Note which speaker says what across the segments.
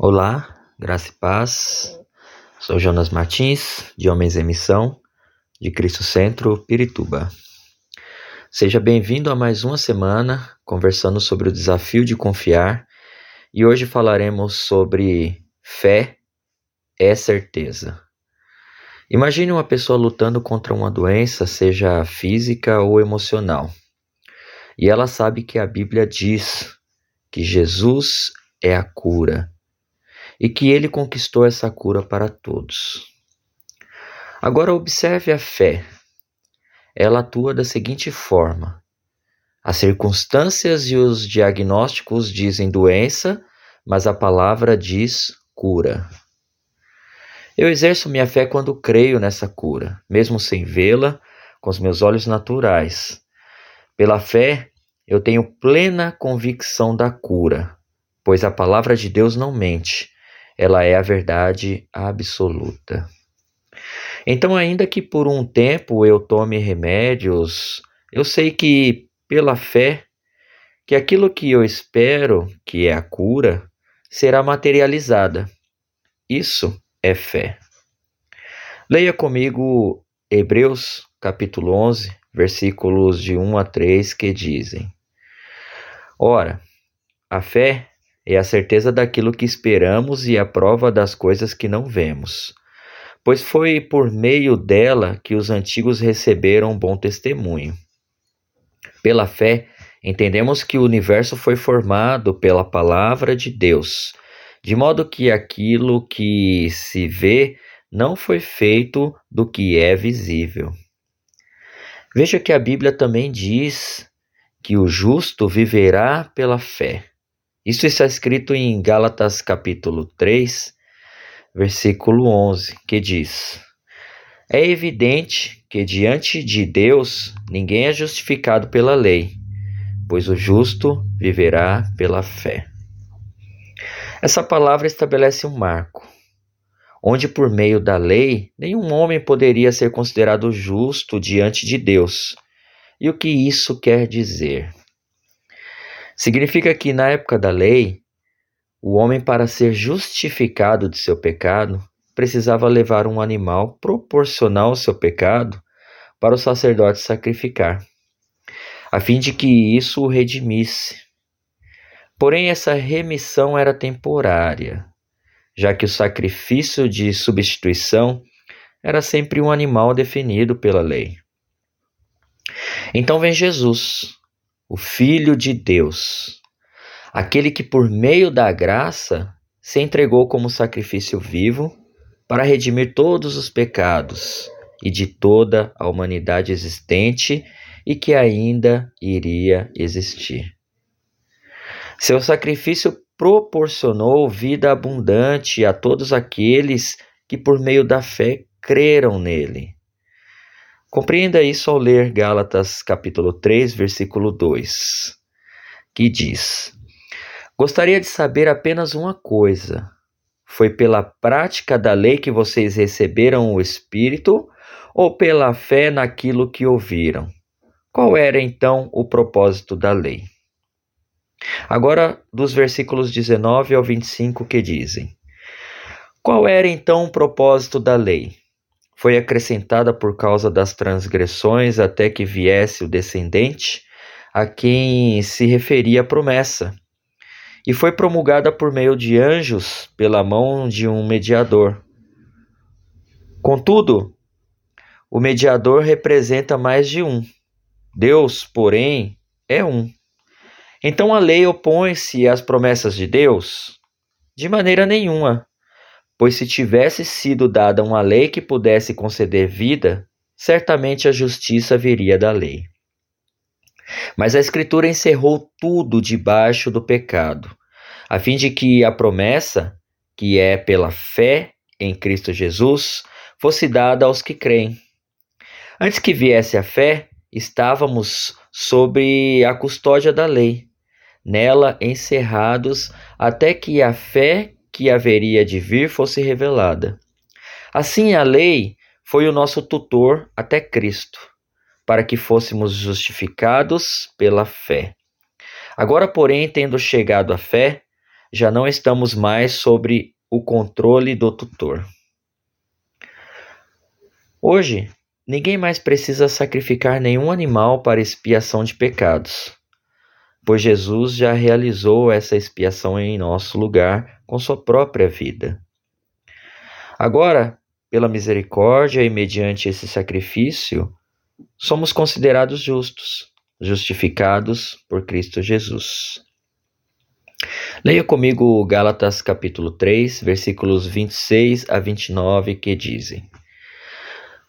Speaker 1: Olá, graça e paz. Sou Jonas Martins, de Homens em Missão, de Cristo Centro, Pirituba. Seja bem-vindo a mais uma semana conversando sobre o desafio de confiar e hoje falaremos sobre fé é certeza. Imagine uma pessoa lutando contra uma doença, seja física ou emocional, e ela sabe que a Bíblia diz que Jesus é a cura e que ele conquistou essa cura para todos. Agora, observe a fé. Ela atua da seguinte forma: as circunstâncias e os diagnósticos dizem doença, mas a palavra diz cura. Eu exerço minha fé quando creio nessa cura, mesmo sem vê-la com os meus olhos naturais. Pela fé, eu tenho plena convicção da cura, pois a palavra de Deus não mente ela é a verdade absoluta. Então, ainda que por um tempo eu tome remédios, eu sei que pela fé que aquilo que eu espero, que é a cura, será materializada. Isso é fé. Leia comigo Hebreus capítulo 11, versículos de 1 a 3 que dizem: Ora, a fé é a certeza daquilo que esperamos e a prova das coisas que não vemos. Pois foi por meio dela que os antigos receberam bom testemunho. Pela fé, entendemos que o universo foi formado pela palavra de Deus, de modo que aquilo que se vê não foi feito do que é visível. Veja que a Bíblia também diz que o justo viverá pela fé. Isso está escrito em Gálatas capítulo 3, versículo 11, que diz: É evidente que diante de Deus ninguém é justificado pela lei, pois o justo viverá pela fé. Essa palavra estabelece um marco, onde por meio da lei nenhum homem poderia ser considerado justo diante de Deus. E o que isso quer dizer? Significa que na época da lei, o homem, para ser justificado de seu pecado, precisava levar um animal proporcional ao seu pecado para o sacerdote sacrificar, a fim de que isso o redimisse. Porém, essa remissão era temporária, já que o sacrifício de substituição era sempre um animal definido pela lei. Então vem Jesus, o Filho de Deus, aquele que por meio da graça se entregou como sacrifício vivo para redimir todos os pecados e de toda a humanidade existente e que ainda iria existir. Seu sacrifício proporcionou vida abundante a todos aqueles que, por meio da fé, creram nele. Compreenda isso ao ler Gálatas capítulo 3, versículo 2, que diz: Gostaria de saber apenas uma coisa. Foi pela prática da lei que vocês receberam o Espírito ou pela fé naquilo que ouviram? Qual era então o propósito da lei? Agora, dos versículos 19 ao 25 que dizem: Qual era então o propósito da lei? Foi acrescentada por causa das transgressões até que viesse o descendente a quem se referia a promessa, e foi promulgada por meio de anjos pela mão de um mediador. Contudo, o mediador representa mais de um. Deus, porém, é um. Então a lei opõe-se às promessas de Deus? De maneira nenhuma. Pois se tivesse sido dada uma lei que pudesse conceder vida, certamente a justiça viria da lei. Mas a Escritura encerrou tudo debaixo do pecado, a fim de que a promessa, que é pela fé em Cristo Jesus, fosse dada aos que creem. Antes que viesse a fé, estávamos sob a custódia da lei, nela encerrados até que a fé que haveria de vir fosse revelada. Assim, a lei foi o nosso tutor até Cristo, para que fôssemos justificados pela fé. Agora, porém, tendo chegado à fé, já não estamos mais sobre o controle do tutor. Hoje, ninguém mais precisa sacrificar nenhum animal para expiação de pecados, pois Jesus já realizou essa expiação em nosso lugar com sua própria vida. Agora, pela misericórdia e mediante esse sacrifício, somos considerados justos, justificados por Cristo Jesus. Leia comigo Gálatas capítulo 3, versículos 26 a 29, que dizem: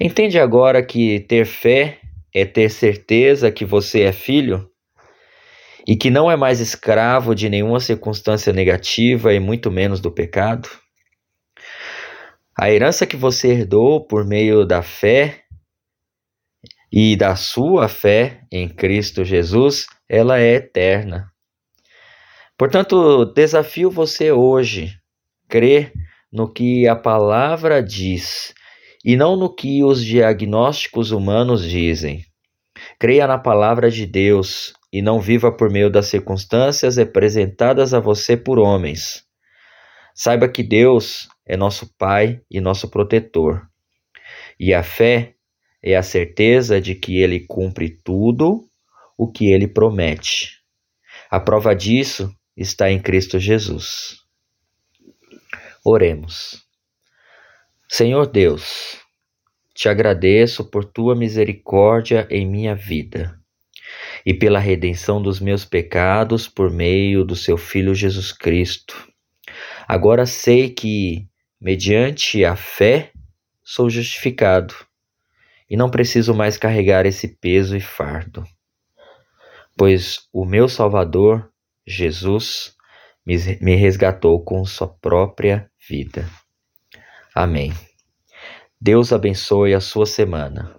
Speaker 1: Entende agora que ter fé é ter certeza que você é filho e que não é mais escravo de nenhuma circunstância negativa e muito menos do pecado? A herança que você herdou por meio da fé e da sua fé em Cristo Jesus, ela é eterna. Portanto, desafio você hoje crer no que a palavra diz e não no que os diagnósticos humanos dizem. Creia na palavra de Deus e não viva por meio das circunstâncias representadas a você por homens. Saiba que Deus é nosso Pai e nosso protetor. E a fé é a certeza de que Ele cumpre tudo o que Ele promete. A prova disso está em Cristo Jesus. Oremos. Senhor Deus, te agradeço por tua misericórdia em minha vida e pela redenção dos meus pecados por meio do seu Filho Jesus Cristo. Agora sei que, mediante a fé, sou justificado e não preciso mais carregar esse peso e fardo, pois o meu Salvador Jesus me resgatou com sua própria vida. Amém. Deus abençoe a sua semana.